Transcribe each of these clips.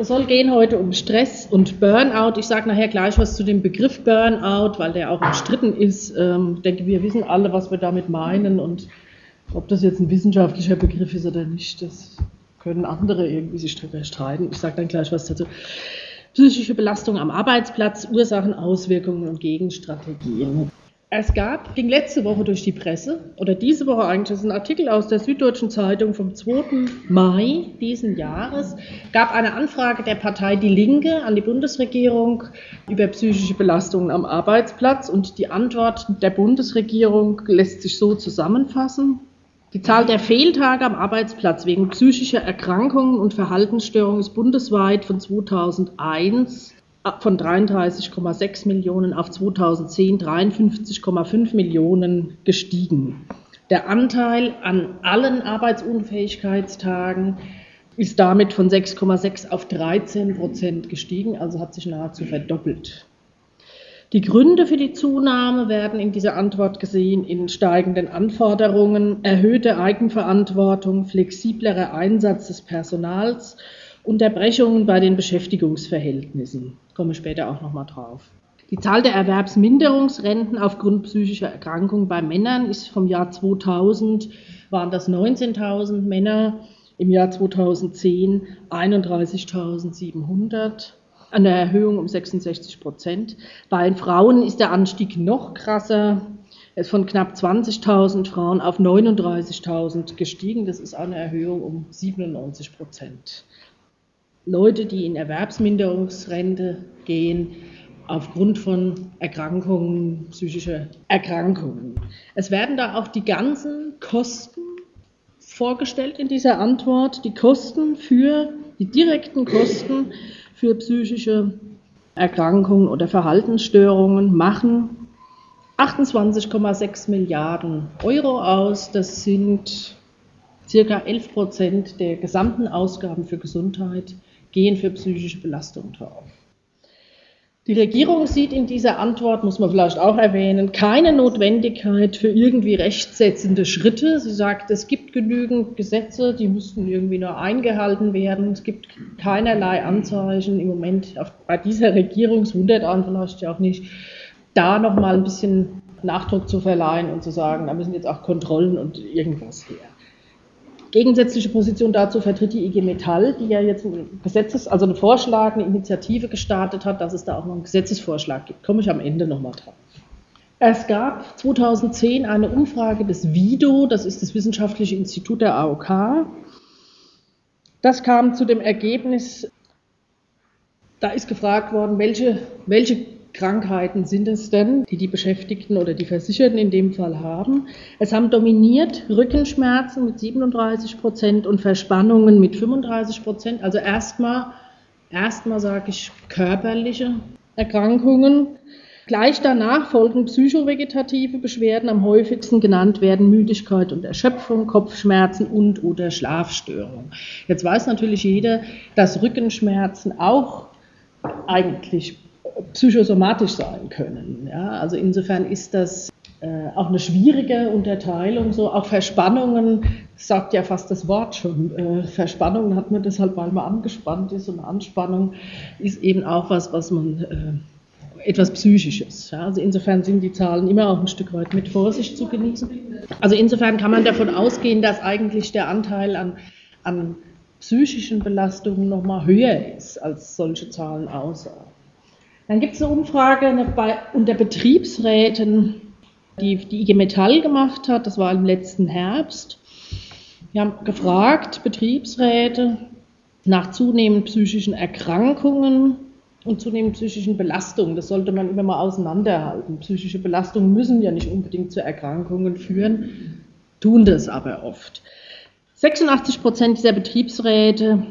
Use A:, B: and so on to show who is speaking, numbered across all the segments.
A: Es soll gehen heute um Stress und Burnout. Ich sage nachher gleich was zu dem Begriff Burnout, weil der auch umstritten ist. Ähm, ich denke, wir wissen alle, was wir damit meinen und ob das jetzt ein wissenschaftlicher Begriff ist oder nicht, das können andere irgendwie sich darüber streiten. Ich sage dann gleich was dazu. Psychische Belastung am Arbeitsplatz, Ursachen, Auswirkungen und Gegenstrategien. Es gab, ging letzte Woche durch die Presse, oder diese Woche eigentlich, das ist ein Artikel aus der Süddeutschen Zeitung vom 2. Mai diesen Jahres, gab eine Anfrage der Partei Die Linke an die Bundesregierung über psychische Belastungen am Arbeitsplatz und die Antwort der Bundesregierung lässt sich so zusammenfassen. Die Zahl der Fehltage am Arbeitsplatz wegen psychischer Erkrankungen und Verhaltensstörungen ist bundesweit von 2001 von 33,6 Millionen auf 2010 53,5 Millionen gestiegen. Der Anteil an allen Arbeitsunfähigkeitstagen ist damit von 6,6 auf 13 Prozent gestiegen, also hat sich nahezu verdoppelt. Die Gründe für die Zunahme werden in dieser Antwort gesehen in steigenden Anforderungen, erhöhte Eigenverantwortung, flexiblerer Einsatz des Personals, Unterbrechungen bei den Beschäftigungsverhältnissen komme später auch nochmal drauf. Die Zahl der Erwerbsminderungsrenten aufgrund psychischer Erkrankungen bei Männern ist vom Jahr 2000, waren das 19.000 Männer, im Jahr 2010 31.700, eine Erhöhung um 66 Prozent. Bei den Frauen ist der Anstieg noch krasser, er ist von knapp 20.000 Frauen auf 39.000 gestiegen, das ist eine Erhöhung um 97 Prozent. Leute, die in Erwerbsminderungsrente gehen, aufgrund von Erkrankungen, psychischer Erkrankungen. Es werden da auch die ganzen Kosten vorgestellt in dieser Antwort, die Kosten für, die direkten Kosten für psychische Erkrankungen oder Verhaltensstörungen machen 28,6 Milliarden Euro aus. Das sind circa 11 Prozent der gesamten Ausgaben für Gesundheit gehen für psychische Belastung drauf. Die Regierung sieht in dieser Antwort, muss man vielleicht auch erwähnen, keine Notwendigkeit für irgendwie rechtsetzende Schritte. Sie sagt, es gibt genügend Gesetze, die müssten irgendwie nur eingehalten werden. Es gibt keinerlei Anzeichen im Moment auf, bei dieser Regierung, es wundert einen vielleicht ja auch nicht, da nochmal ein bisschen Nachdruck zu verleihen und zu sagen, da müssen jetzt auch Kontrollen und irgendwas her. Gegensätzliche Position dazu vertritt die IG Metall, die ja jetzt ein Gesetzes, also einen Vorschlag, eine Initiative gestartet hat, dass es da auch noch einen Gesetzesvorschlag gibt. Komme ich am Ende nochmal drauf. Es gab 2010 eine Umfrage des WIDO, das ist das Wissenschaftliche Institut der AOK. Das kam zu dem Ergebnis, da ist gefragt worden, welche, welche Krankheiten sind es denn, die die Beschäftigten oder die Versicherten in dem Fall haben? Es haben dominiert Rückenschmerzen mit 37 Prozent und Verspannungen mit 35 Prozent. Also erstmal, erstmal sage ich körperliche Erkrankungen. Gleich danach folgen psychovegetative Beschwerden. Am häufigsten genannt werden Müdigkeit und Erschöpfung, Kopfschmerzen und oder Schlafstörung. Jetzt weiß natürlich jeder, dass Rückenschmerzen auch eigentlich psychosomatisch sein können. Ja? Also insofern ist das äh, auch eine schwierige Unterteilung. So auch Verspannungen sagt ja fast das Wort schon. Äh, Verspannungen hat man deshalb, weil man angespannt ist und Anspannung ist eben auch was, was man äh, etwas Psychisches. Ja? Also insofern sind die Zahlen immer auch ein Stück weit mit Vorsicht zu genießen. Also insofern kann man davon ausgehen, dass eigentlich der Anteil an, an psychischen Belastungen noch mal höher ist, als solche Zahlen aussagen. Dann gibt es eine Umfrage bei, unter Betriebsräten, die die IG Metall gemacht hat, das war im letzten Herbst. Wir haben gefragt, Betriebsräte, nach zunehmend psychischen Erkrankungen und zunehmend psychischen Belastungen. Das sollte man immer mal auseinanderhalten. Psychische Belastungen müssen ja nicht unbedingt zu Erkrankungen führen, tun das aber oft. 86 Prozent dieser Betriebsräte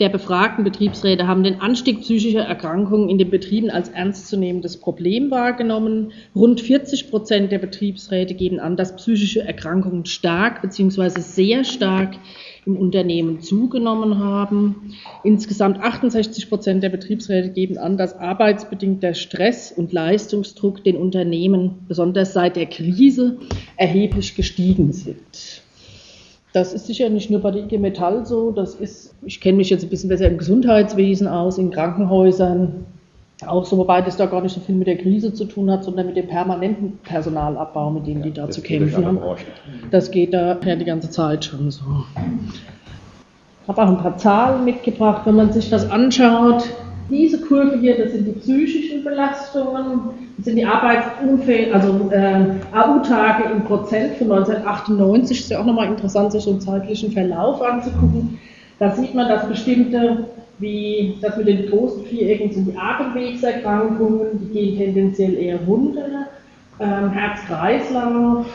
A: der befragten Betriebsräte haben den Anstieg psychischer Erkrankungen in den Betrieben als ernstzunehmendes Problem wahrgenommen. Rund 40 Prozent der Betriebsräte geben an, dass psychische Erkrankungen stark bzw. sehr stark im Unternehmen zugenommen haben. Insgesamt 68 Prozent der Betriebsräte geben an, dass arbeitsbedingter Stress und Leistungsdruck den Unternehmen besonders seit der Krise erheblich gestiegen sind. Das ist sicher nicht nur bei der IG Metall so, das ist, ich kenne mich jetzt ein bisschen besser im Gesundheitswesen aus, in Krankenhäusern, auch so, wobei das da gar nicht so viel mit der Krise zu tun hat, sondern mit dem permanenten Personalabbau, mit dem ja, die da zu kämpfen haben. Das geht da ja die ganze Zeit schon so. Ich habe auch ein paar Zahlen mitgebracht, wenn man sich das anschaut. Diese Kurve hier, das sind die psychischen Belastungen, das sind die Arbeitsunfälle, also äh, AU-Tage im Prozent von 1998. Ist ja auch nochmal interessant, sich einen zeitlichen Verlauf anzugucken. Da sieht man, dass bestimmte wie das mit den großen Vierecken sind die Atemwegserkrankungen, die gehen tendenziell eher runter. Ähm, Herz-Kreislauf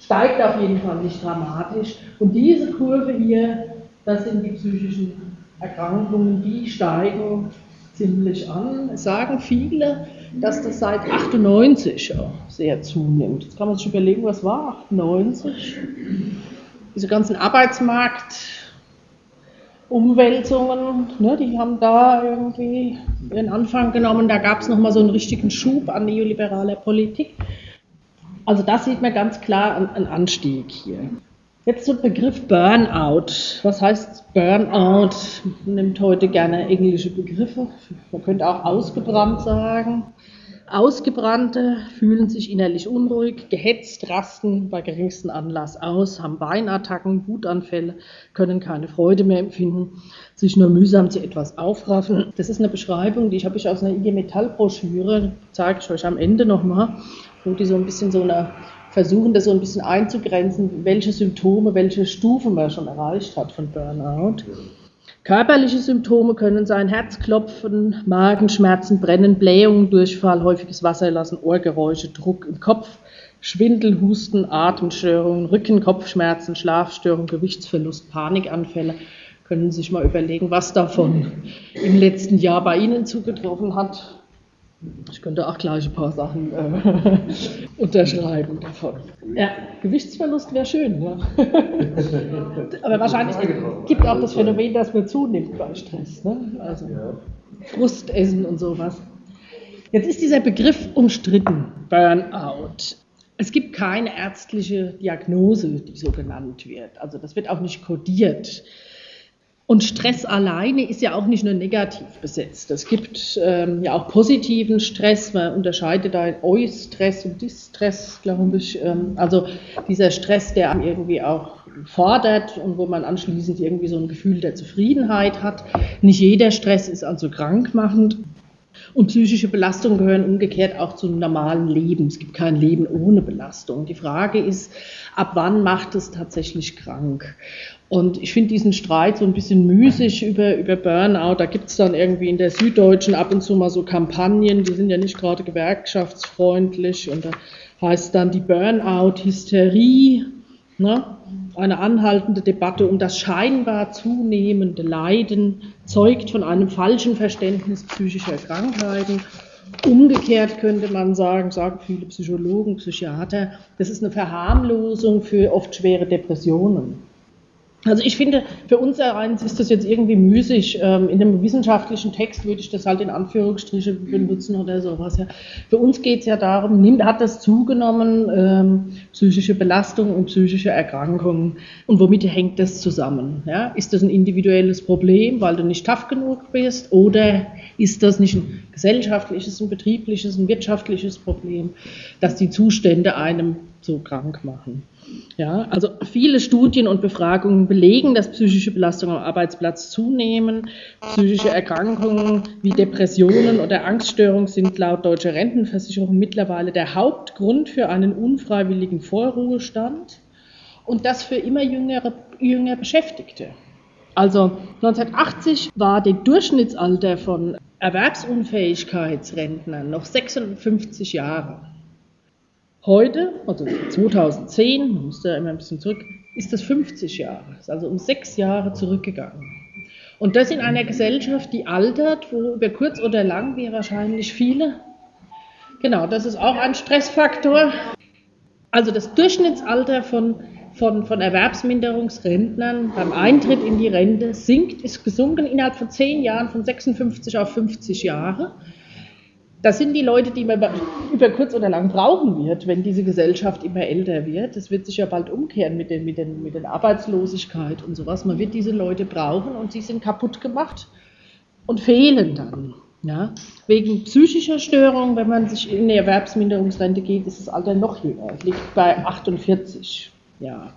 A: steigt auf jeden Fall nicht dramatisch. Und diese Kurve hier, das sind die psychischen Erkrankungen, die steigen ziemlich an. Es sagen viele, dass das seit 98 sehr zunimmt. Jetzt kann man sich überlegen, was war 98? Diese ganzen Arbeitsmarkt- Umwälzungen, ne, die haben da irgendwie ihren Anfang genommen. Da gab es nochmal so einen richtigen Schub an neoliberaler Politik. Also das sieht man ganz klar einen Anstieg hier. Jetzt zum Begriff Burnout. Was heißt Burnout? Man nimmt heute gerne englische Begriffe. Man könnte auch ausgebrannt sagen. Ausgebrannte fühlen sich innerlich unruhig, gehetzt, rasten bei geringsten Anlass aus, haben Weinattacken, Wutanfälle, können keine Freude mehr empfinden, sich nur mühsam zu etwas aufraffen. Das ist eine Beschreibung, die ich habe ich aus einer IG Metall Broschüre, zeige ich euch am Ende nochmal, wo die so ein bisschen so eine versuchen, das so ein bisschen einzugrenzen, welche Symptome, welche Stufen man schon erreicht hat von Burnout. Körperliche Symptome können sein Herzklopfen, Magenschmerzen, Brennen, Blähungen, Durchfall, häufiges Wasserlassen, Ohrgeräusche, Druck im Kopf, Schwindel, Husten, Atemstörungen, Rücken, Kopfschmerzen, Schlafstörungen, Gewichtsverlust, Panikanfälle. Können Sie sich mal überlegen, was davon im letzten Jahr bei Ihnen zugetroffen hat. Ich könnte auch gleich ein paar Sachen äh, unterschreiben davon. Ja, Gewichtsverlust wäre schön. Ja. Aber wahrscheinlich gibt auch das Phänomen, dass man zunimmt bei Stress. Ne? Also Frustessen und sowas. Jetzt ist dieser Begriff umstritten, Burnout. Es gibt keine ärztliche Diagnose, die so genannt wird. Also das wird auch nicht kodiert. Und Stress alleine ist ja auch nicht nur negativ besetzt. Es gibt ähm, ja auch positiven Stress. Man unterscheidet da in Eustress und Distress, glaube ich. Ähm, also dieser Stress, der einem irgendwie auch fordert und wo man anschließend irgendwie so ein Gefühl der Zufriedenheit hat. Nicht jeder Stress ist also krankmachend. Und psychische Belastungen gehören umgekehrt auch zum normalen Leben. Es gibt kein Leben ohne Belastung. Die Frage ist, ab wann macht es tatsächlich krank? Und ich finde diesen Streit so ein bisschen müßig über, über Burnout. Da gibt es dann irgendwie in der Süddeutschen ab und zu mal so Kampagnen, die sind ja nicht gerade gewerkschaftsfreundlich. Und da heißt dann die Burnout-Hysterie. Ne? Eine anhaltende Debatte um das scheinbar zunehmende Leiden zeugt von einem falschen Verständnis psychischer Krankheiten. Umgekehrt könnte man sagen, sagen viele Psychologen, Psychiater, das ist eine Verharmlosung für oft schwere Depressionen. Also ich finde, für uns eins ist das jetzt irgendwie müßig. Ähm, in einem wissenschaftlichen Text würde ich das halt in Anführungsstriche benutzen oder sowas. Für uns geht es ja darum, hat das zugenommen, ähm, psychische Belastung und psychische Erkrankungen und womit hängt das zusammen? Ist das ein individuelles Problem, weil du nicht tough genug bist oder ist das nicht ein gesellschaftliches, ein betriebliches, ein wirtschaftliches Problem, dass die Zustände einem so krank machen? Ja, also viele Studien und Befragungen belegen, dass psychische Belastungen am Arbeitsplatz zunehmen. Psychische Erkrankungen wie Depressionen oder Angststörungen sind laut deutscher Rentenversicherung mittlerweile der Hauptgrund für einen unfreiwilligen Vorruhestand und das für immer jüngere, jünger Beschäftigte. Also 1980 war das Durchschnittsalter von Erwerbsunfähigkeitsrentnern noch 56 Jahre. Heute, also 2010, man muss da immer ein bisschen zurück, ist das 50 Jahre, ist also um sechs Jahre zurückgegangen. Und das in einer Gesellschaft, die altert, wo über kurz oder lang wir wahrscheinlich viele, genau, das ist auch ein Stressfaktor. Also das Durchschnittsalter von, von, von Erwerbsminderungsrentnern beim Eintritt in die Rente sinkt, ist gesunken innerhalb von zehn Jahren von 56 auf 50 Jahre. Das sind die Leute, die man über kurz oder lang brauchen wird, wenn diese Gesellschaft immer älter wird. Das wird sich ja bald umkehren mit, den, mit, den, mit der Arbeitslosigkeit und sowas. Man wird diese Leute brauchen und sie sind kaputt gemacht und fehlen dann. Ja? Wegen psychischer Störung, wenn man sich in die Erwerbsminderungsrente geht, ist das Alter noch jünger. Es liegt bei 48 Jahren.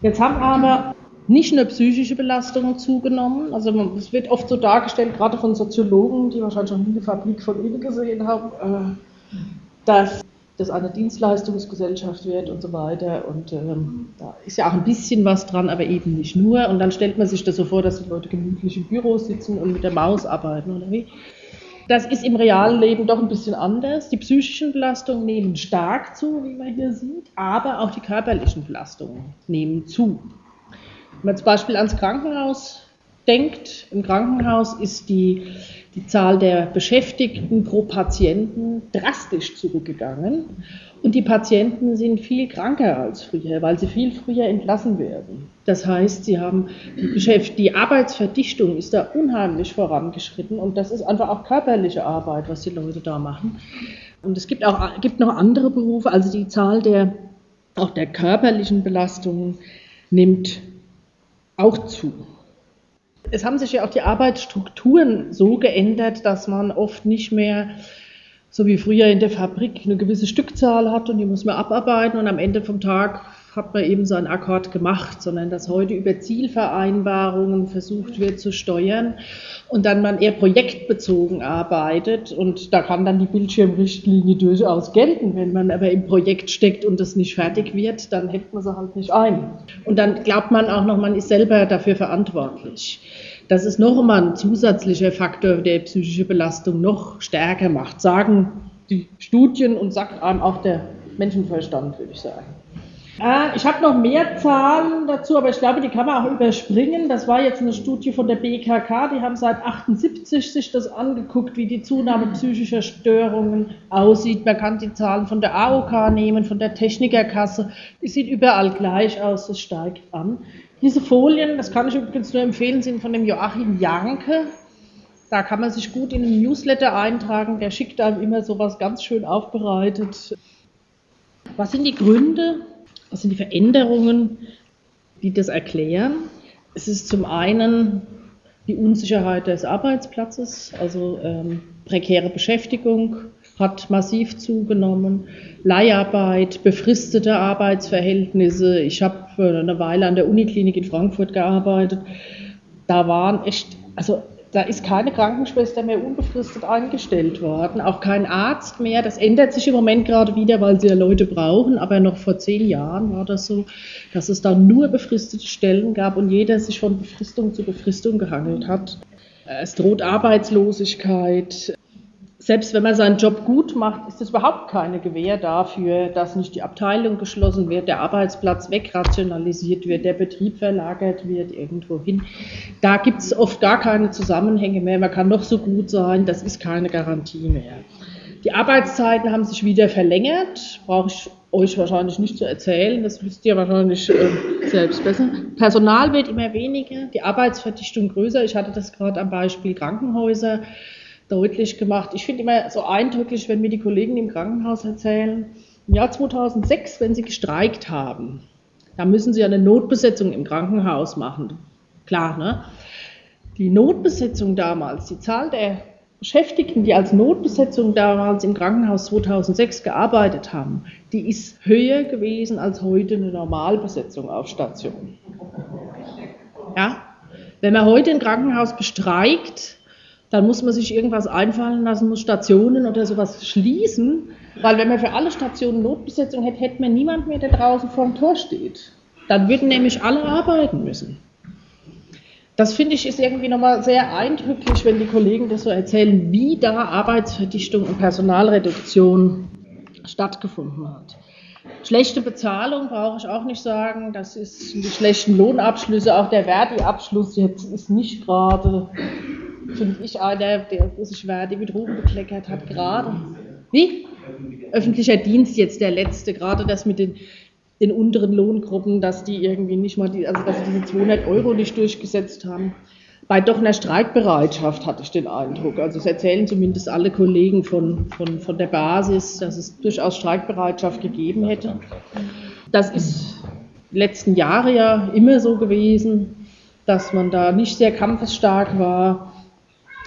A: Jetzt haben aber nicht nur psychische Belastungen zugenommen. Also es wird oft so dargestellt, gerade von Soziologen, die wahrscheinlich schon nie eine Fabrik von innen gesehen haben, äh, dass das eine Dienstleistungsgesellschaft wird und so weiter. Und ähm, da ist ja auch ein bisschen was dran, aber eben nicht nur. Und dann stellt man sich das so vor, dass die Leute gemütlich im Büro sitzen und mit der Maus arbeiten oder wie. Das ist im realen Leben doch ein bisschen anders. Die psychischen Belastungen nehmen stark zu, wie man hier sieht, aber auch die körperlichen Belastungen nehmen zu. Wenn man zum Beispiel ans Krankenhaus denkt, im Krankenhaus ist die, die Zahl der Beschäftigten pro Patienten drastisch zurückgegangen und die Patienten sind viel kranker als früher, weil sie viel früher entlassen werden. Das heißt, sie haben die, Geschäft, die Arbeitsverdichtung ist da unheimlich vorangeschritten und das ist einfach auch körperliche Arbeit, was die Leute da machen. Und es gibt auch gibt noch andere Berufe, also die Zahl der auch der körperlichen Belastungen nimmt auch zu. Es haben sich ja auch die Arbeitsstrukturen so geändert, dass man oft nicht mehr so wie früher in der Fabrik eine gewisse Stückzahl hat und die muss man abarbeiten und am Ende vom Tag hat man eben so einen Akkord gemacht, sondern dass heute über Zielvereinbarungen versucht wird zu steuern und dann man eher projektbezogen arbeitet und da kann dann die Bildschirmrichtlinie durchaus gelten. Wenn man aber im Projekt steckt und das nicht fertig wird, dann hält man sie halt nicht ein. Und dann glaubt man auch noch, man ist selber dafür verantwortlich. Das ist noch einmal ein zusätzlicher Faktor, der psychische Belastung noch stärker macht, sagen die Studien und sagt einem auch der Menschenverstand, würde ich sagen. Äh, ich habe noch mehr Zahlen dazu, aber ich glaube, die kann man auch überspringen. Das war jetzt eine Studie von der BKK, die haben seit 78 sich das angeguckt, wie die Zunahme psychischer Störungen aussieht. Man kann die Zahlen von der AOK nehmen, von der Technikerkasse. Die sieht überall gleich aus, es steigt an. Diese Folien, das kann ich übrigens nur empfehlen, sind von dem Joachim Janke. Da kann man sich gut in den Newsletter eintragen. Der schickt einem immer sowas ganz schön aufbereitet. Was sind die Gründe? Was sind die Veränderungen, die das erklären? Es ist zum einen die Unsicherheit des Arbeitsplatzes, also ähm, prekäre Beschäftigung hat massiv zugenommen, Leiharbeit, befristete Arbeitsverhältnisse. Ich habe äh, eine Weile an der Uniklinik in Frankfurt gearbeitet. Da waren echt, also da ist keine Krankenschwester mehr unbefristet eingestellt worden, auch kein Arzt mehr. Das ändert sich im Moment gerade wieder, weil sie ja Leute brauchen, aber noch vor zehn Jahren war das so, dass es da nur befristete Stellen gab und jeder sich von Befristung zu Befristung gehangelt hat. Es droht Arbeitslosigkeit, selbst wenn man seinen Job gut macht, ist es überhaupt keine Gewähr dafür, dass nicht die Abteilung geschlossen wird, der Arbeitsplatz wegrationalisiert wird, der Betrieb verlagert wird irgendwo hin. Da gibt es oft gar keine Zusammenhänge mehr. Man kann noch so gut sein, das ist keine Garantie mehr. Die Arbeitszeiten haben sich wieder verlängert, brauche ich euch wahrscheinlich nicht zu erzählen, das wisst ihr wahrscheinlich äh, selbst besser. Personal wird immer weniger, die Arbeitsverdichtung größer. Ich hatte das gerade am Beispiel Krankenhäuser deutlich gemacht. Ich finde immer so eindrücklich, wenn mir die Kollegen im Krankenhaus erzählen, im Jahr 2006, wenn sie gestreikt haben, da müssen sie eine Notbesetzung im Krankenhaus machen. Klar, ne? Die Notbesetzung damals, die Zahl der Beschäftigten, die als Notbesetzung damals im Krankenhaus 2006 gearbeitet haben, die ist höher gewesen als heute eine Normalbesetzung auf Station. Ja? Wenn man heute ein Krankenhaus bestreikt, dann muss man sich irgendwas einfallen lassen, muss Stationen oder sowas schließen, weil wenn man für alle Stationen Notbesetzung hätte, hätte man niemand mehr, der draußen vor dem Tor steht. Dann würden nämlich alle arbeiten müssen. Das finde ich ist irgendwie nochmal sehr eindrücklich, wenn die Kollegen das so erzählen, wie da Arbeitsverdichtung und Personalreduktion stattgefunden hat. Schlechte Bezahlung brauche ich auch nicht sagen. Das ist die schlechten Lohnabschlüsse. Auch der Verdi-Abschluss jetzt ist nicht gerade finde ich, einer, der sich Verdi mit Ruhm bekleckert hat, gerade. Wie? Öffentlicher Dienst jetzt der letzte, gerade das mit den, den unteren Lohngruppen, dass die irgendwie nicht mal, die, also dass sie diese 200 Euro nicht durchgesetzt haben. bei doch einer Streikbereitschaft, hatte ich den Eindruck. Also es erzählen zumindest alle Kollegen von, von, von der Basis, dass es durchaus Streikbereitschaft gegeben hätte. Das ist letzten Jahre ja immer so gewesen, dass man da nicht sehr kampfesstark war.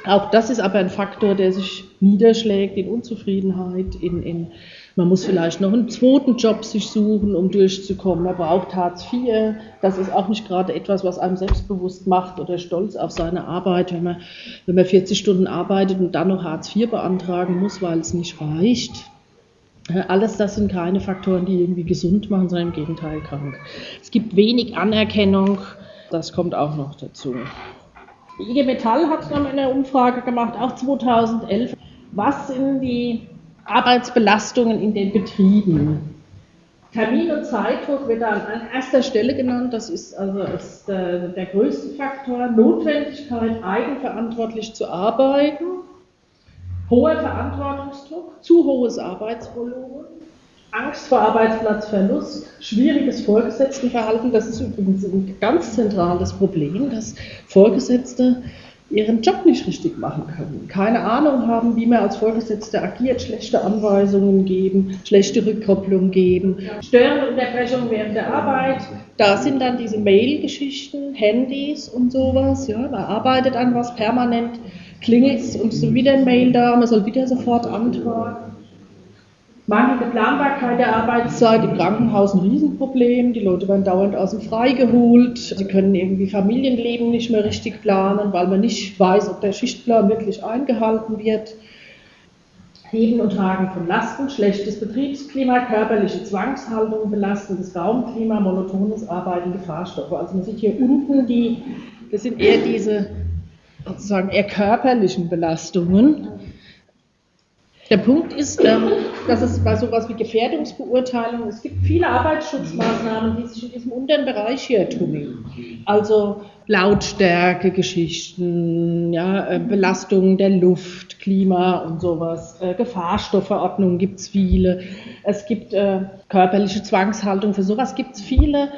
A: Auch das ist aber ein Faktor, der sich niederschlägt in Unzufriedenheit, in, in man muss vielleicht noch einen zweiten Job sich suchen, um durchzukommen. Man braucht Hartz IV. Das ist auch nicht gerade etwas, was einem selbstbewusst macht oder stolz auf seine Arbeit, wenn man, wenn man 40 Stunden arbeitet und dann noch Hartz IV beantragen muss, weil es nicht reicht. Alles das sind keine Faktoren, die irgendwie gesund machen, sondern im Gegenteil krank. Es gibt wenig Anerkennung, das kommt auch noch dazu. Die IG Metall hat dann eine Umfrage gemacht, auch 2011. Was sind die Arbeitsbelastungen in den Betrieben. Termin und Zeitdruck wird an erster Stelle genannt. Das ist also ist der, der größte Faktor. Notwendigkeit, eigenverantwortlich zu arbeiten. Hoher Verantwortungsdruck, zu hohes Arbeitsvolumen. Angst vor Arbeitsplatzverlust, schwieriges Vorgesetztenverhalten. Das ist übrigens ein ganz zentrales Problem, dass Vorgesetzte ihren Job nicht richtig machen können, keine Ahnung haben, wie man als Vorgesetzter agiert, schlechte Anweisungen geben, schlechte Rückkopplung geben, störende Unterbrechungen während der Arbeit. Da sind dann diese Mail-Geschichten, Handys und sowas. Ja, man arbeitet an was permanent, klingelt es und so wieder ein Mail da, man soll wieder sofort antworten. Mangelnde Planbarkeit der Arbeitszeit im Krankenhaus ein Riesenproblem. Die Leute werden dauernd aus dem Frei geholt. Sie können irgendwie Familienleben nicht mehr richtig planen, weil man nicht weiß, ob der Schichtplan wirklich eingehalten wird. Heben und Tragen von Lasten, schlechtes Betriebsklima, körperliche Zwangshaltung, belastendes Raumklima, monotones Arbeiten, Gefahrstoffe. Also man sieht hier unten die, das sind eher diese sozusagen eher körperlichen Belastungen. Der Punkt ist, ähm, dass es bei sowas wie Gefährdungsbeurteilung, es gibt viele Arbeitsschutzmaßnahmen, die sich in diesem unteren Bereich hier tummeln. Also Lautstärke-Geschichten, ja, äh, Belastungen der Luft, Klima und sowas, äh, Gefahrstoffverordnungen gibt es viele. Es gibt äh, körperliche Zwangshaltung, für sowas gibt es viele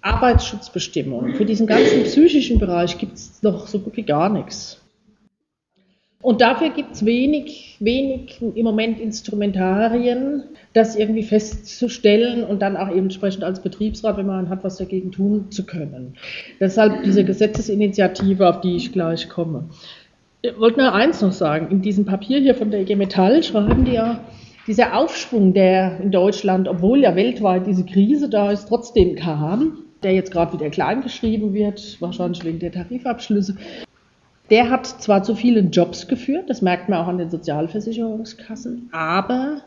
A: Arbeitsschutzbestimmungen. Für diesen ganzen psychischen Bereich gibt es noch so gut wie gar nichts. Und dafür gibt es wenig, wenig im Moment Instrumentarien, das irgendwie festzustellen und dann auch entsprechend als Betriebsrat, wenn man hat, was dagegen tun zu können. Deshalb diese Gesetzesinitiative, auf die ich gleich komme. Ich wollte nur eins noch sagen. In diesem Papier hier von der IG Metall schreiben die ja, dieser Aufschwung, der in Deutschland, obwohl ja weltweit diese Krise da ist, trotzdem kam, der jetzt gerade wieder klein geschrieben wird, wahrscheinlich wegen der Tarifabschlüsse, der hat zwar zu vielen Jobs geführt, das merkt man auch an den Sozialversicherungskassen, aber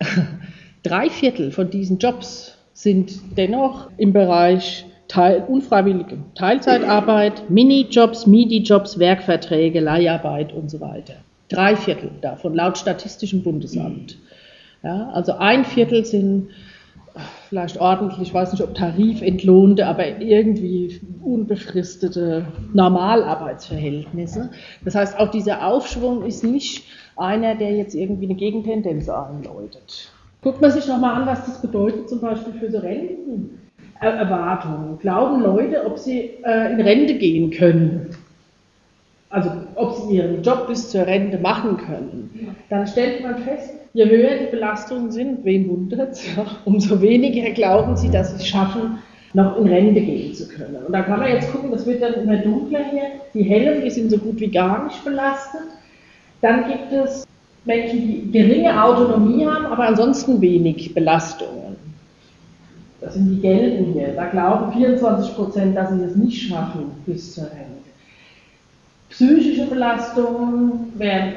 A: drei Viertel von diesen Jobs sind dennoch im Bereich Teil, unfreiwillige Teilzeitarbeit, Minijobs, Midi-Jobs, Werkverträge, Leiharbeit und so weiter. Drei Viertel davon laut Statistischem Bundesamt. Ja, also ein Viertel sind vielleicht ordentlich, ich weiß nicht, ob tarifentlohnte, aber irgendwie unbefristete Normalarbeitsverhältnisse. Das heißt, auch dieser Aufschwung ist nicht einer, der jetzt irgendwie eine Gegentendenz einläutet. Guckt man sich nochmal an, was das bedeutet, zum Beispiel für so Rentenerwartungen. Glauben Leute, ob sie äh, in Rente gehen können? Also, ob sie ihren Job bis zur Rente machen können? Dann stellt man fest, Je höher die Belastungen sind, wen wundert es, ja, umso weniger glauben sie, dass sie es schaffen, noch in Rente gehen zu können. Und da kann man jetzt gucken, das wird dann immer dunkler hier. Die hellen, die sind so gut wie gar nicht belastet. Dann gibt es Menschen, die geringe Autonomie haben, aber ansonsten wenig Belastungen. Das sind die gelben hier. Da glauben 24 Prozent, dass sie es nicht schaffen bis zur Rente. Psychische Belastungen werden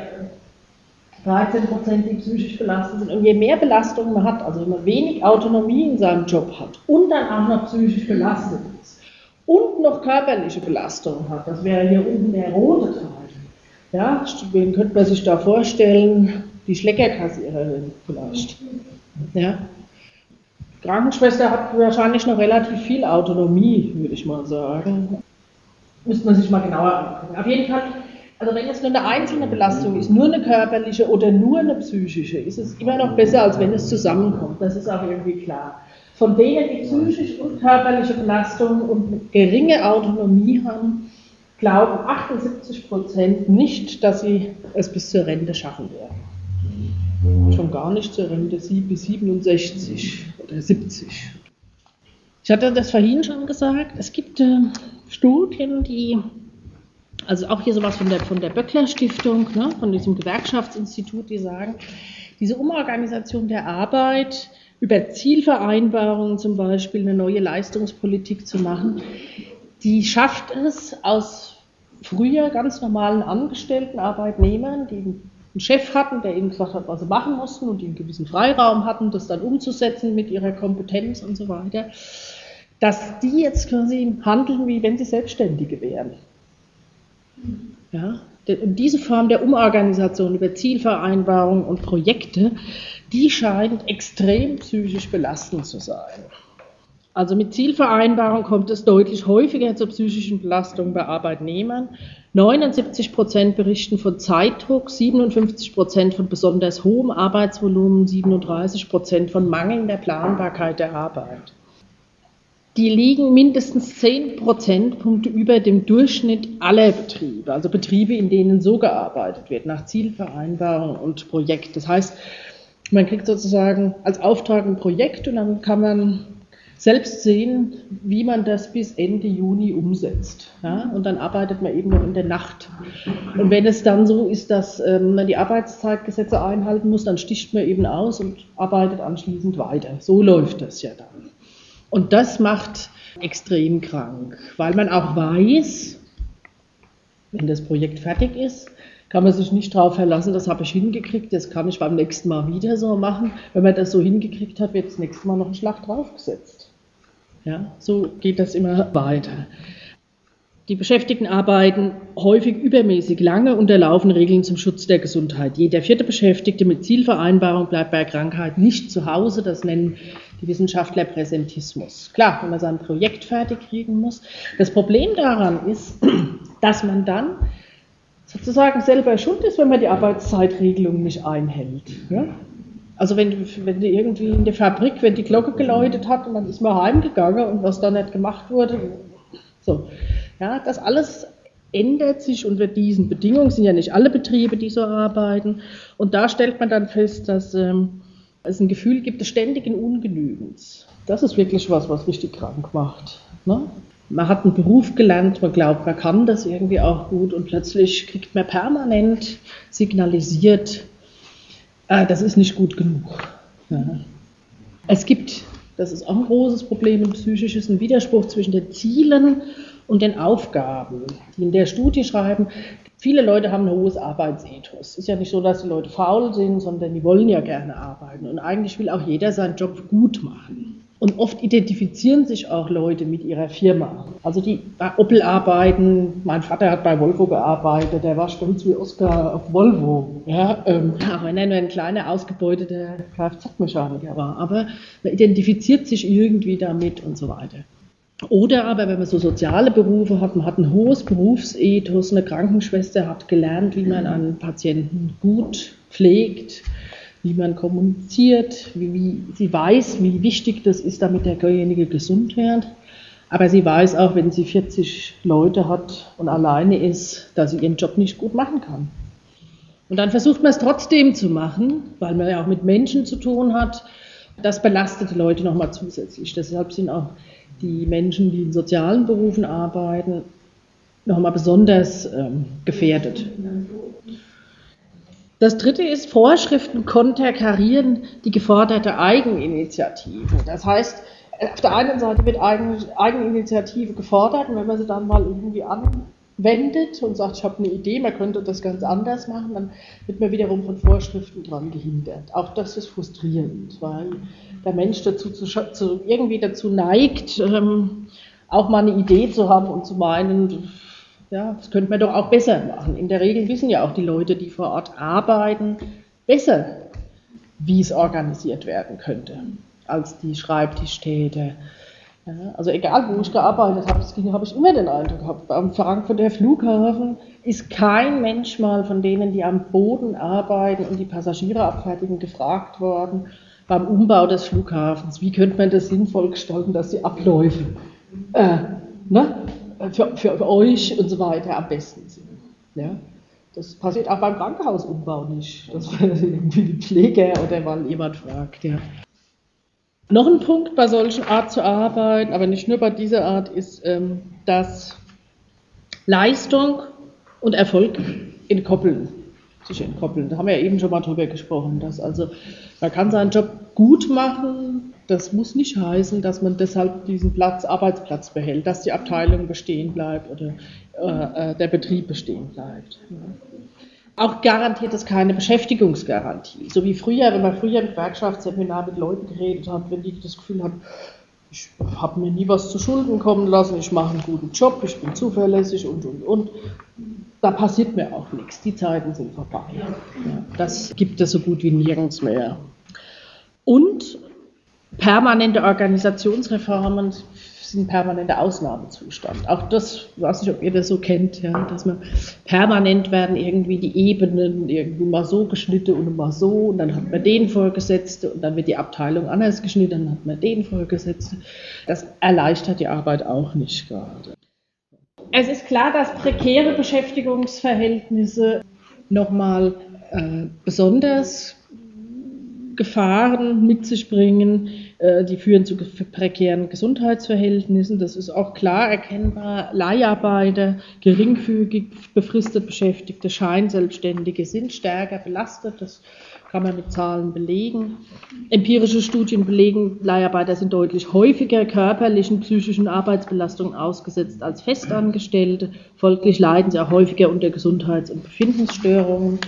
A: 13 Prozent, die psychisch belastet sind. Und je mehr Belastung man hat, also wenn man wenig Autonomie in seinem Job hat und dann auch noch psychisch belastet ist und noch körperliche Belastung hat, das wäre hier unten der rote Teil. Ja, wen könnte man sich da vorstellen? Die Schleckerkassiererin vielleicht. Ja. Krankenschwester hat wahrscheinlich noch relativ viel Autonomie, würde ich mal sagen. Müsste man sich mal genauer angucken. Auf jeden Fall also wenn es nur eine einzelne Belastung ist, nur eine körperliche oder nur eine psychische, ist es immer noch besser, als wenn es zusammenkommt. Das ist auch irgendwie klar. Von denen, die psychisch und körperliche Belastung und geringe Autonomie haben, glauben 78 Prozent nicht, dass sie es bis zur Rente schaffen werden. Schon gar nicht zur Rente bis 67 oder 70. Ich hatte das vorhin schon gesagt, es gibt äh, Studien, die, also auch hier sowas von der, von der Böckler Stiftung, ne, von diesem Gewerkschaftsinstitut, die sagen, diese Umorganisation der Arbeit über Zielvereinbarungen zum Beispiel eine neue Leistungspolitik zu machen, die schafft es aus früher ganz normalen Angestellten, Arbeitnehmern, die einen Chef hatten, der ihnen gesagt hat, was sie machen mussten und die einen gewissen Freiraum hatten, das dann umzusetzen mit ihrer Kompetenz und so weiter, dass die jetzt quasi handeln, wie wenn sie Selbstständige wären. Ja, diese Form der Umorganisation über Zielvereinbarungen und Projekte, die scheint extrem psychisch belastend zu sein. Also mit Zielvereinbarung kommt es deutlich häufiger zur psychischen Belastung bei Arbeitnehmern. 79 Prozent berichten von Zeitdruck, 57 Prozent von besonders hohem Arbeitsvolumen, 37 Prozent von mangelnder Planbarkeit der Arbeit. Die liegen mindestens 10 Prozentpunkte über dem Durchschnitt aller Betriebe, also Betriebe, in denen so gearbeitet wird, nach Zielvereinbarung und Projekt. Das heißt, man kriegt sozusagen als Auftrag ein Projekt und dann kann man selbst sehen, wie man das bis Ende Juni umsetzt. Ja? Und dann arbeitet man eben noch in der Nacht. Und wenn es dann so ist, dass ähm, man die Arbeitszeitgesetze einhalten muss, dann sticht man eben aus und arbeitet anschließend weiter. So läuft das ja dann. Und das macht extrem krank, weil man auch weiß, wenn das Projekt fertig ist, kann man sich nicht darauf verlassen, das habe ich hingekriegt, das kann ich beim nächsten Mal wieder so machen. Wenn man das so hingekriegt hat, wird das nächste Mal noch ein Schlag draufgesetzt. Ja, so geht das immer weiter. Die Beschäftigten arbeiten häufig übermäßig lange und erlaufen Regeln zum Schutz der Gesundheit. Jeder vierte Beschäftigte mit Zielvereinbarung bleibt bei Krankheit nicht zu Hause. Das nennen die Wissenschaftler Präsentismus. Klar, wenn man sein Projekt fertig kriegen muss. Das Problem daran ist, dass man dann sozusagen selber schuld ist, wenn man die Arbeitszeitregelung nicht einhält. Ja? Also wenn, wenn du irgendwie in der Fabrik, wenn die Glocke geläutet hat und dann ist man heimgegangen und was da nicht gemacht wurde, so. Ja, das alles ändert sich unter diesen Bedingungen, sind ja nicht alle Betriebe, die so arbeiten. Und da stellt man dann fest, dass ähm, es ein Gefühl gibt des ständigen Ungenügens. Das ist wirklich was, was richtig krank macht. Ne? Man hat einen Beruf gelernt, man glaubt, man kann das irgendwie auch gut und plötzlich kriegt man permanent signalisiert, äh, das ist nicht gut genug. Ja. Es gibt, das ist auch ein großes Problem im psychisches, ein Widerspruch zwischen den Zielen und den Aufgaben, die in der Studie schreiben. Viele Leute haben ein hohes Arbeitsethos. Es ist ja nicht so, dass die Leute faul sind, sondern die wollen ja gerne arbeiten. Und eigentlich will auch jeder seinen Job gut machen. Und oft identifizieren sich auch Leute mit ihrer Firma. Also die bei Opel arbeiten, mein Vater hat bei Volvo gearbeitet, der war stolz wie Oscar auf Volvo. Ja, ähm, auch wenn er nur ein kleiner, ausgebeuteter Kfz-Mechaniker war. Aber man identifiziert sich irgendwie damit und so weiter. Oder aber, wenn man so soziale Berufe hat, man hat ein hohes Berufsethos, eine Krankenschwester hat gelernt, wie man einen Patienten gut pflegt, wie man kommuniziert, wie, wie, sie weiß, wie wichtig das ist, damit derjenige gesund wird. Aber sie weiß auch, wenn sie 40 Leute hat und alleine ist, dass sie ihren Job nicht gut machen kann. Und dann versucht man es trotzdem zu machen, weil man ja auch mit Menschen zu tun hat. Das belastet Leute nochmal zusätzlich. Deshalb sind auch die Menschen, die in sozialen Berufen arbeiten, nochmal besonders ähm, gefährdet. Das dritte ist, Vorschriften konterkarieren die geforderte Eigeninitiative. Das heißt, auf der einen Seite wird Eigeninitiative gefordert und wenn man sie dann mal irgendwie anwendet und sagt, ich habe eine Idee, man könnte das ganz anders machen, dann wird man wiederum von Vorschriften dran gehindert. Auch das ist frustrierend, weil der Mensch dazu zu, zu, irgendwie dazu neigt, ähm, auch mal eine Idee zu haben und zu meinen, ja, das könnte man doch auch besser machen. In der Regel wissen ja auch die Leute, die vor Ort arbeiten, besser, wie es organisiert werden könnte, als die Schreibtischtäter. Ja, also egal, wo ich gearbeitet habe, habe ich immer den Eindruck gehabt, am Frankfurter Flughafen ist kein Mensch mal von denen, die am Boden arbeiten und die Passagiere abfertigen, gefragt worden, beim Umbau des Flughafens, wie könnte man das sinnvoll gestalten, dass die Abläufe, äh, ne? für, für euch und so weiter am besten sind. Ja? Das passiert auch beim Krankenhausumbau nicht, dass irgendwie die Pflege oder mal jemand fragt. Ja. Noch ein Punkt bei solchen Art zu arbeiten, aber nicht nur bei dieser Art, ist, ähm, dass Leistung und Erfolg entkoppeln, sich entkoppeln. Da haben wir ja eben schon mal drüber gesprochen, dass also man kann seinen Job gut machen, das muss nicht heißen, dass man deshalb diesen Platz, Arbeitsplatz behält, dass die Abteilung bestehen bleibt oder äh, äh der Betrieb bestehen bleibt. Auch garantiert es keine Beschäftigungsgarantie. So wie früher, wenn man früher im Gewerkschaftsseminar mit Leuten geredet hat, wenn die das Gefühl haben, ich habe mir nie was zu Schulden kommen lassen, ich mache einen guten Job, ich bin zuverlässig und, und, und. Da passiert mir auch nichts. Die Zeiten sind vorbei. Das gibt es so gut wie nirgends mehr. Und permanente Organisationsreformen sind permanenter Ausnahmezustand. Auch das, weiß nicht, ob ihr das so kennt, ja, dass man permanent werden irgendwie die Ebenen irgendwie mal so geschnitten und mal so und dann hat man den Vorgesetzten und dann wird die Abteilung anders geschnitten, dann hat man den Vorgesetzten. Das erleichtert die Arbeit auch nicht gerade. Es ist klar, dass prekäre Beschäftigungsverhältnisse nochmal äh, besonders Gefahren mit sich bringen, äh, die führen zu prekären Gesundheitsverhältnissen. Das ist auch klar erkennbar. Leiharbeiter, geringfügig befristet Beschäftigte, Scheinselbstständige sind stärker belastet. Das kann man mit Zahlen belegen. Empirische Studien belegen, Leiharbeiter sind deutlich häufiger körperlichen, psychischen Arbeitsbelastungen ausgesetzt als Festangestellte. Folglich leiden sie auch häufiger unter Gesundheits- und Befindensstörungen.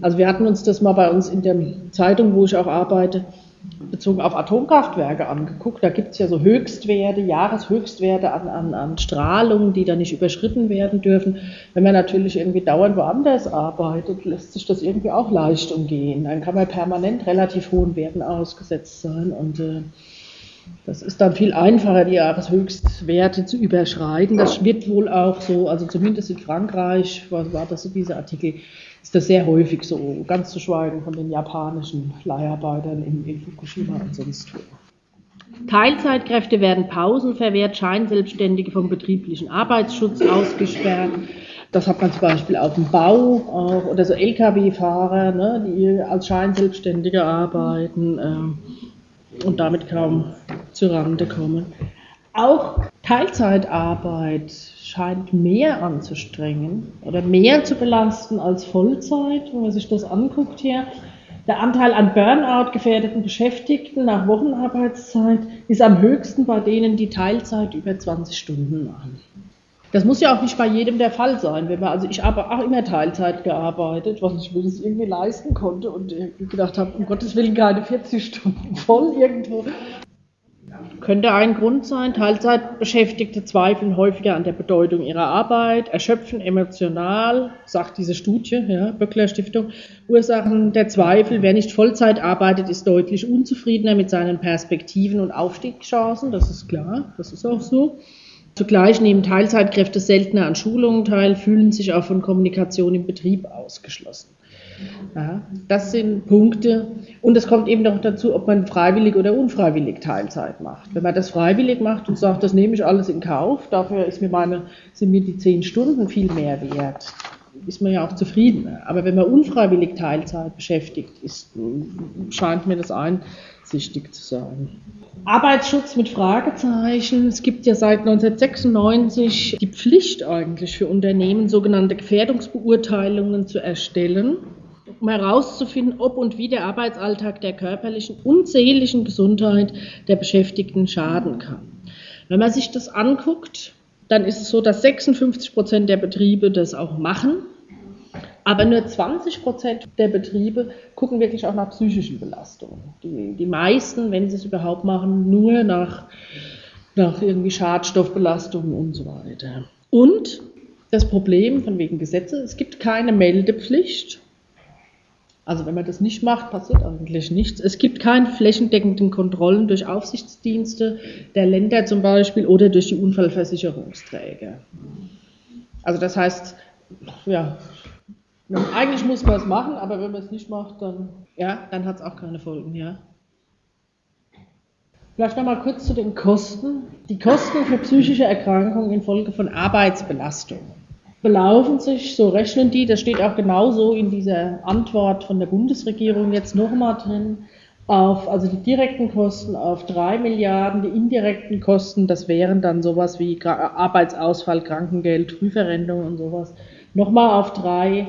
A: Also wir hatten uns das mal bei uns in der Zeitung, wo ich auch arbeite, bezogen auf Atomkraftwerke angeguckt. Da gibt es ja so Höchstwerte, Jahreshöchstwerte an, an, an Strahlung, die da nicht überschritten werden dürfen. Wenn man natürlich irgendwie dauernd woanders arbeitet, lässt sich das irgendwie auch leicht umgehen. Dann kann man permanent relativ hohen Werten ausgesetzt sein und äh, das ist dann viel einfacher, die Jahreshöchstwerte zu überschreiten. Das wird wohl auch so, also zumindest in Frankreich, was war das so dieser Artikel, ist das sehr häufig so, ganz zu schweigen von den japanischen Leiharbeitern in, in Fukushima und sonst wo. Teilzeitkräfte werden Pausen verwehrt, Scheinselbstständige vom betrieblichen Arbeitsschutz ausgesperrt. Das hat man zum Beispiel auf dem Bau auch, oder so Lkw-Fahrer, ne, die als Scheinselbstständige arbeiten äh, und damit kaum zu Rande kommen. Auch Teilzeitarbeit scheint mehr anzustrengen oder mehr zu belasten als Vollzeit, wenn man sich das anguckt hier. Der Anteil an Burnout gefährdeten Beschäftigten nach Wochenarbeitszeit ist am höchsten bei denen, die Teilzeit über 20 Stunden machen. Das muss ja auch nicht bei jedem der Fall sein. Wenn man, also ich habe auch immer Teilzeit gearbeitet, was ich mir das irgendwie leisten konnte und gedacht habe, um Gottes Willen keine 40 Stunden voll irgendwo könnte ein Grund sein. Teilzeitbeschäftigte zweifeln häufiger an der Bedeutung ihrer Arbeit, erschöpfen emotional, sagt diese Studie, ja, Böckler Stiftung. Ursachen der Zweifel, wer nicht Vollzeit arbeitet, ist deutlich unzufriedener mit seinen Perspektiven und Aufstiegschancen, das ist klar, das ist auch so. Zugleich nehmen Teilzeitkräfte seltener an Schulungen teil, fühlen sich auch von Kommunikation im Betrieb ausgeschlossen. Ja, das sind Punkte. Und es kommt eben noch dazu, ob man freiwillig oder unfreiwillig Teilzeit macht. Wenn man das freiwillig macht und sagt, das nehme ich alles in Kauf, dafür mir meine, sind mir die zehn Stunden viel mehr wert, ist man ja auch zufrieden. Aber wenn man unfreiwillig Teilzeit beschäftigt ist, scheint mir das einsichtig zu sein. Arbeitsschutz mit Fragezeichen. Es gibt ja seit 1996 die Pflicht eigentlich für Unternehmen, sogenannte Gefährdungsbeurteilungen zu erstellen um herauszufinden, ob und wie der Arbeitsalltag der körperlichen und seelischen Gesundheit der Beschäftigten schaden kann. Wenn man sich das anguckt, dann ist es so, dass 56 Prozent der Betriebe das auch machen, aber nur 20 Prozent der Betriebe gucken wirklich auch nach psychischen Belastungen. Die, die meisten, wenn sie es überhaupt machen, nur nach, nach irgendwie Schadstoffbelastungen und so weiter. Und das Problem von wegen Gesetze, es gibt keine Meldepflicht also wenn man das nicht macht, passiert eigentlich nichts. Es gibt keine flächendeckenden Kontrollen durch Aufsichtsdienste der Länder zum Beispiel oder durch die Unfallversicherungsträger. Also das heißt, ja, eigentlich muss man es machen, aber wenn man es nicht macht, dann, ja, dann hat es auch keine Folgen, ja. Vielleicht noch mal kurz zu den Kosten. Die Kosten für psychische Erkrankungen infolge von Arbeitsbelastung belaufen sich, so rechnen die, das steht auch genauso in dieser Antwort von der Bundesregierung jetzt nochmal drin, auf, also die direkten Kosten auf 3 Milliarden, die indirekten Kosten, das wären dann sowas wie Arbeitsausfall, Krankengeld, Frühverrentung und sowas, nochmal auf 3,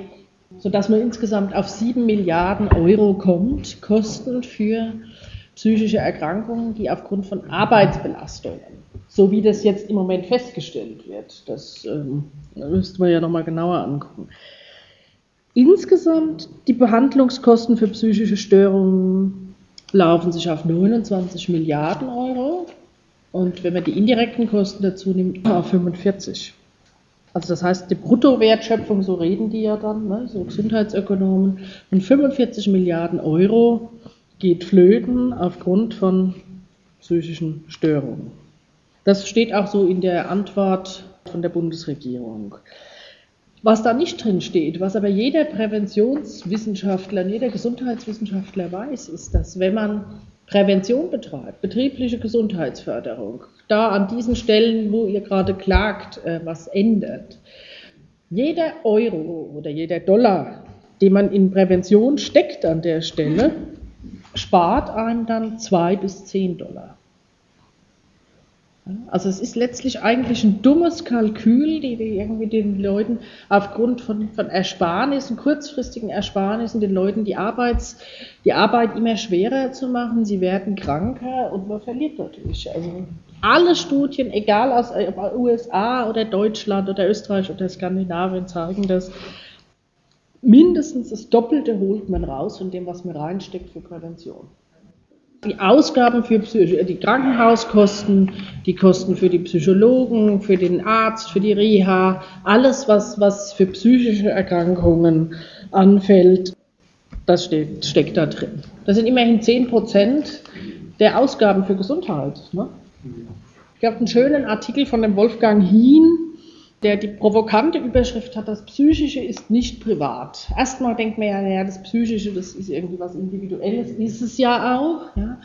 A: sodass man insgesamt auf 7 Milliarden Euro kommt, Kosten für psychische Erkrankungen, die aufgrund von Arbeitsbelastungen, so wie das jetzt im Moment festgestellt wird, das ähm, müsste man ja nochmal genauer angucken. Insgesamt die Behandlungskosten für psychische Störungen laufen sich auf 29 Milliarden Euro und wenn man die indirekten Kosten dazu nimmt, auf 45. Also das heißt, die Bruttowertschöpfung, so reden die ja dann, ne, so Gesundheitsökonomen, von 45 Milliarden Euro geht flöten aufgrund von psychischen Störungen. Das steht auch so in der Antwort von der Bundesregierung. Was da nicht drin steht, was aber jeder Präventionswissenschaftler, jeder Gesundheitswissenschaftler weiß, ist, dass wenn man Prävention betreibt, betriebliche Gesundheitsförderung, da an diesen Stellen, wo ihr gerade klagt, äh, was ändert, jeder Euro oder jeder Dollar, den man in Prävention steckt an der Stelle, spart einem dann zwei bis zehn Dollar. Also es ist letztlich eigentlich ein dummes Kalkül, die, irgendwie den Leuten aufgrund von, von, Ersparnissen, kurzfristigen Ersparnissen, den Leuten die, Arbeits, die Arbeit immer schwerer zu machen. Sie werden kranker und man verliert natürlich. Also alle Studien, egal aus USA oder Deutschland oder Österreich oder Skandinavien, zeigen das mindestens das Doppelte holt man raus von dem, was man reinsteckt für Prävention. Die Ausgaben für die Krankenhauskosten, die Kosten für die Psychologen, für den Arzt, für die Reha, alles, was, was für psychische Erkrankungen anfällt, das steht, steckt da drin. Das sind immerhin 10 Prozent der Ausgaben für Gesundheit. Ne? Ich habe einen schönen Artikel von dem Wolfgang Hien, der die provokante Überschrift hat, das Psychische ist nicht privat. Erstmal denkt man ja, naja, das Psychische, das ist irgendwie was Individuelles, ist es ja auch. Ja.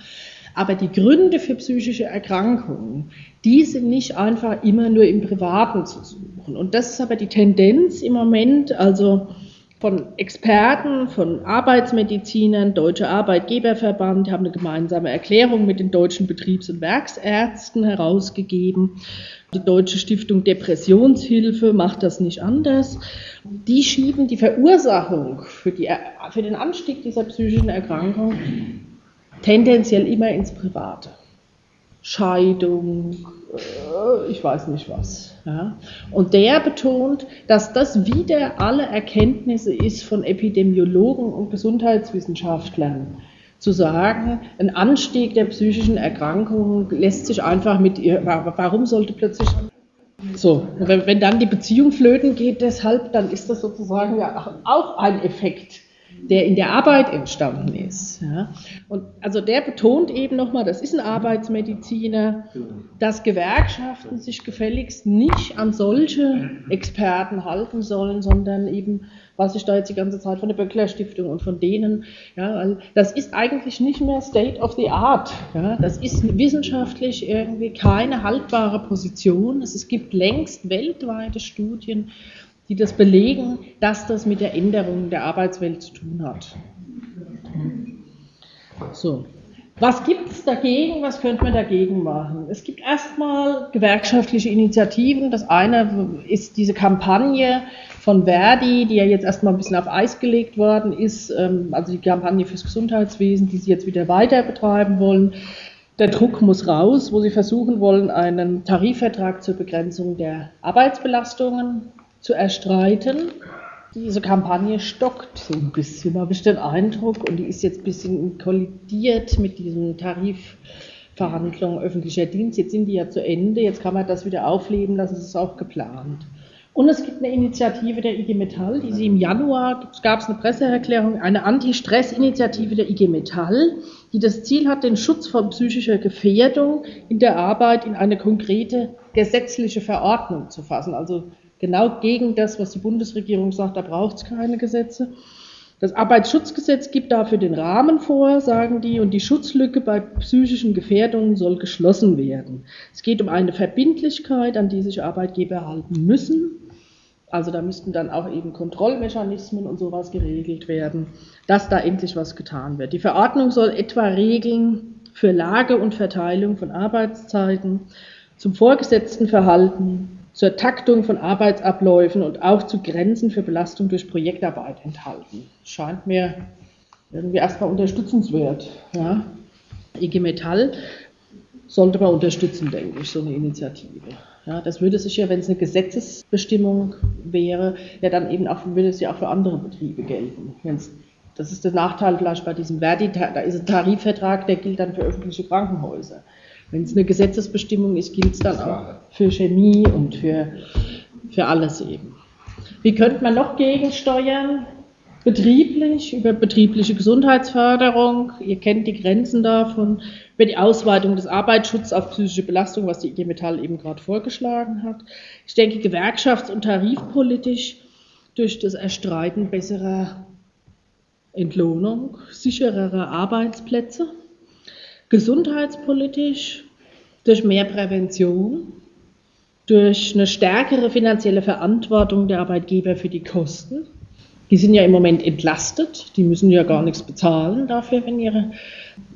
A: Aber die Gründe für psychische Erkrankungen, die sind nicht einfach immer nur im Privaten zu suchen. Und das ist aber die Tendenz im Moment, also von Experten, von Arbeitsmedizinern, Deutscher Arbeitgeberverband, haben eine gemeinsame Erklärung mit den deutschen Betriebs- und Werksärzten herausgegeben. Die Deutsche Stiftung Depressionshilfe macht das nicht anders. Die schieben die Verursachung für, die, für den Anstieg dieser psychischen Erkrankung tendenziell immer ins Private. Scheidung, äh, ich weiß nicht was. Ja. Und der betont, dass das wieder alle Erkenntnisse ist von Epidemiologen und Gesundheitswissenschaftlern. Zu sagen, ein Anstieg der psychischen Erkrankungen lässt sich einfach mit ihr, warum sollte plötzlich so, wenn, dann die Beziehung flöten geht deshalb, dann ist das sozusagen ja auch ein Effekt der in der Arbeit entstanden ist. Ja. Und also der betont eben nochmal, das ist ein Arbeitsmediziner, dass Gewerkschaften sich gefälligst nicht an solche Experten halten sollen, sondern eben, was ich da jetzt die ganze Zeit von der Böckler Stiftung und von denen, ja, das ist eigentlich nicht mehr State of the Art. Ja. Das ist wissenschaftlich irgendwie keine haltbare Position. Es gibt längst weltweite Studien, die das belegen, dass das mit der Änderung der Arbeitswelt zu tun hat. So. Was gibt es dagegen? Was könnte man dagegen machen? Es gibt erstmal gewerkschaftliche Initiativen. Das eine ist diese Kampagne von Verdi, die ja jetzt erstmal ein bisschen auf Eis gelegt worden ist, ähm, also die Kampagne fürs Gesundheitswesen, die sie jetzt wieder weiter betreiben wollen. Der Druck muss raus, wo sie versuchen wollen, einen Tarifvertrag zur Begrenzung der Arbeitsbelastungen zu erstreiten. Diese Kampagne stockt so ein bisschen, habe ich den Eindruck, und die ist jetzt ein bisschen kollidiert mit diesen Tarifverhandlungen öffentlicher Dienst. Jetzt sind die ja zu Ende, jetzt kann man das wieder aufleben lassen, das ist auch geplant. Und es gibt eine Initiative der IG Metall, die sie im Januar, gab es eine Presseerklärung, eine Anti-Stress-Initiative der IG Metall, die das Ziel hat, den Schutz von psychischer Gefährdung in der Arbeit in eine konkrete gesetzliche Verordnung zu fassen. Also genau gegen das, was die Bundesregierung sagt, da braucht es keine Gesetze. Das Arbeitsschutzgesetz gibt dafür den Rahmen vor, sagen die, und die Schutzlücke bei psychischen Gefährdungen soll geschlossen werden. Es geht um eine Verbindlichkeit, an die sich Arbeitgeber halten müssen. Also da müssten dann auch eben Kontrollmechanismen und sowas geregelt werden, dass da endlich was getan wird. Die Verordnung soll etwa Regeln für Lage und Verteilung von Arbeitszeiten, zum vorgesetzten Verhalten, zur Taktung von Arbeitsabläufen und auch zu Grenzen für Belastung durch Projektarbeit enthalten. Scheint mir irgendwie erstmal unterstützenswert. Ja. IG Metall sollte man unterstützen, denke ich, so eine Initiative. Ja, das würde sich ja, wenn es eine Gesetzesbestimmung wäre, ja dann eben auch, würde es ja auch für andere Betriebe gelten. Wenn's, das ist der Nachteil vielleicht bei diesem Verdi, da ist ein Tarifvertrag, der gilt dann für öffentliche Krankenhäuser. Wenn es eine Gesetzesbestimmung ist, gilt es dann auch für Chemie und für, für alles eben. Wie könnte man noch gegensteuern? Betrieblich, über betriebliche Gesundheitsförderung. Ihr kennt die Grenzen davon. Über die Ausweitung des Arbeitsschutzes auf psychische Belastung, was die IG Metall eben gerade vorgeschlagen hat. Ich denke, gewerkschafts- und tarifpolitisch durch das Erstreiten besserer Entlohnung, sichererer Arbeitsplätze gesundheitspolitisch, durch mehr Prävention, durch eine stärkere finanzielle Verantwortung der Arbeitgeber für die Kosten. Die sind ja im Moment entlastet, die müssen ja gar nichts bezahlen dafür, wenn ihre,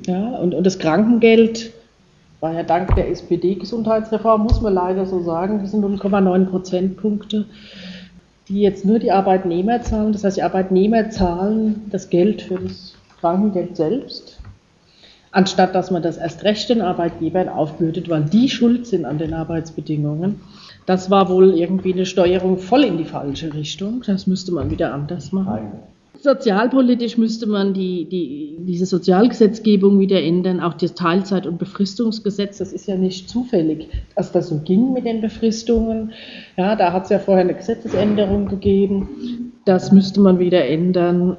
A: ja, und, und das Krankengeld war ja dank der SPD-Gesundheitsreform, muss man leider so sagen, diese 0,9 Prozentpunkte, die jetzt nur die Arbeitnehmer zahlen. Das heißt, die Arbeitnehmer zahlen das Geld für das Krankengeld selbst anstatt dass man das erst recht den Arbeitgebern aufbürdet, weil die schuld sind an den Arbeitsbedingungen. Das war wohl irgendwie eine Steuerung voll in die falsche Richtung. Das müsste man wieder anders machen. Sozialpolitisch müsste man die, die, diese Sozialgesetzgebung wieder ändern, auch das Teilzeit- und Befristungsgesetz. Das ist ja nicht zufällig, dass das so ging mit den Befristungen. Ja, da hat es ja vorher eine Gesetzesänderung gegeben. Das müsste man wieder ändern.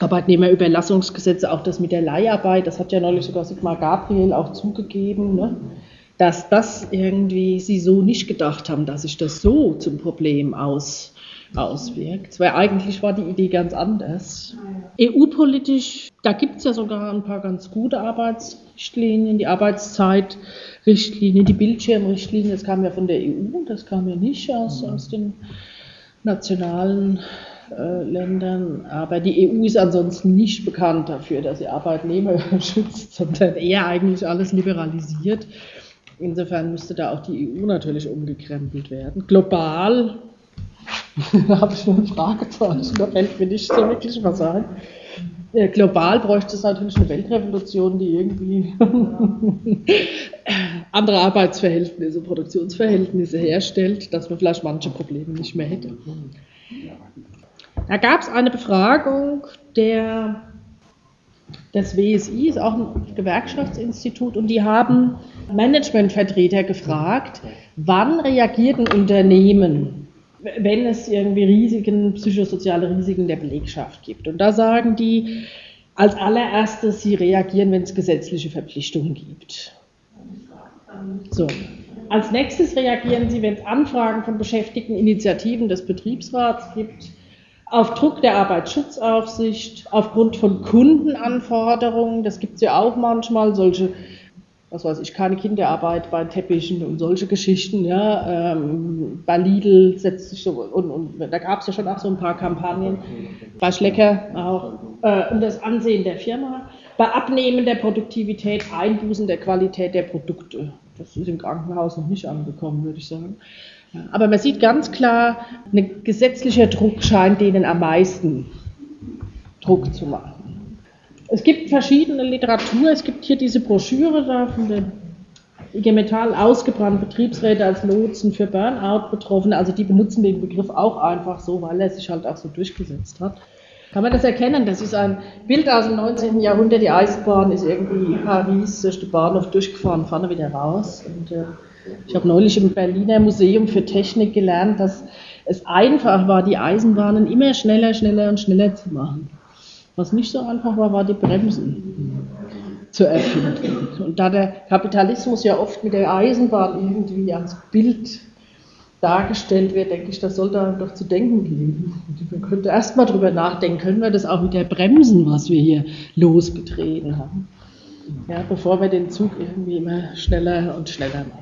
A: Arbeitnehmerüberlassungsgesetze, auch das mit der Leiharbeit, das hat ja neulich sogar Sigmar Gabriel auch zugegeben, ne? dass das irgendwie sie so nicht gedacht haben, dass sich das so zum Problem aus, auswirkt. Weil eigentlich war die Idee ganz anders. EU-politisch, da gibt es ja sogar ein paar ganz gute Arbeitsrichtlinien, die Arbeitszeitrichtlinie, die Bildschirmrichtlinie, das kam ja von der EU, das kam ja nicht aus, aus den nationalen äh, Ländern. Aber die EU ist ansonsten nicht bekannt dafür, dass sie Arbeitnehmer schützt, sondern eher eigentlich alles liberalisiert. Insofern müsste da auch die EU natürlich umgekrempelt werden. Global habe ich nur ein Fragezeichen, da fällt mir nicht so wirklich was ein. Ja, global bräuchte es natürlich eine Weltrevolution, die irgendwie andere Arbeitsverhältnisse, Produktionsverhältnisse herstellt, dass man vielleicht manche Probleme nicht mehr hätte. Da gab es eine Befragung der, des WSI, ist auch ein Gewerkschaftsinstitut, und die haben Managementvertreter gefragt, wann reagiert ein Unternehmen, wenn es irgendwie Risiken, psychosoziale Risiken der Belegschaft gibt. Und da sagen die, als allererstes, sie reagieren, wenn es gesetzliche Verpflichtungen gibt. So. Als nächstes reagieren sie, wenn es Anfragen von Beschäftigten, Initiativen des Betriebsrats gibt auf Druck der Arbeitsschutzaufsicht, aufgrund von Kundenanforderungen, das gibt es ja auch manchmal, solche, was weiß ich, keine Kinderarbeit bei Teppichen und solche Geschichten, ja, ähm, bei Lidl setzt sich so, und, und da gab es ja schon auch so ein paar Kampagnen, bei Schlecker auch, äh, um das Ansehen der Firma, bei Abnehmen der Produktivität, Einbußen der Qualität der Produkte. Das ist im Krankenhaus noch nicht angekommen, würde ich sagen. Aber man sieht ganz klar, ein gesetzlicher Druck scheint denen am meisten Druck zu machen. Es gibt verschiedene Literatur, es gibt hier diese Broschüre da von der IG Metall, ausgebrannt Betriebsräte als Lotsen für Burnout-Betroffene, also die benutzen den Begriff auch einfach so, weil er sich halt auch so durchgesetzt hat. Kann man das erkennen? Das ist ein Bild aus dem 19. Jahrhundert. Die Eisenbahn ist irgendwie Paris durch den Bahnhof durchgefahren, vorne wieder raus. Und, äh, ich habe neulich im Berliner Museum für Technik gelernt, dass es einfach war, die Eisenbahnen immer schneller, schneller und schneller zu machen. Was nicht so einfach war, war die Bremsen zu erfinden. Und da der Kapitalismus ja oft mit der Eisenbahn irgendwie als Bild dargestellt wird, denke ich, das sollte einem doch zu denken geben. Man könnte erstmal drüber nachdenken, können wir das auch wieder bremsen, was wir hier losgetreten haben. Ja, bevor wir den Zug irgendwie immer schneller und schneller machen.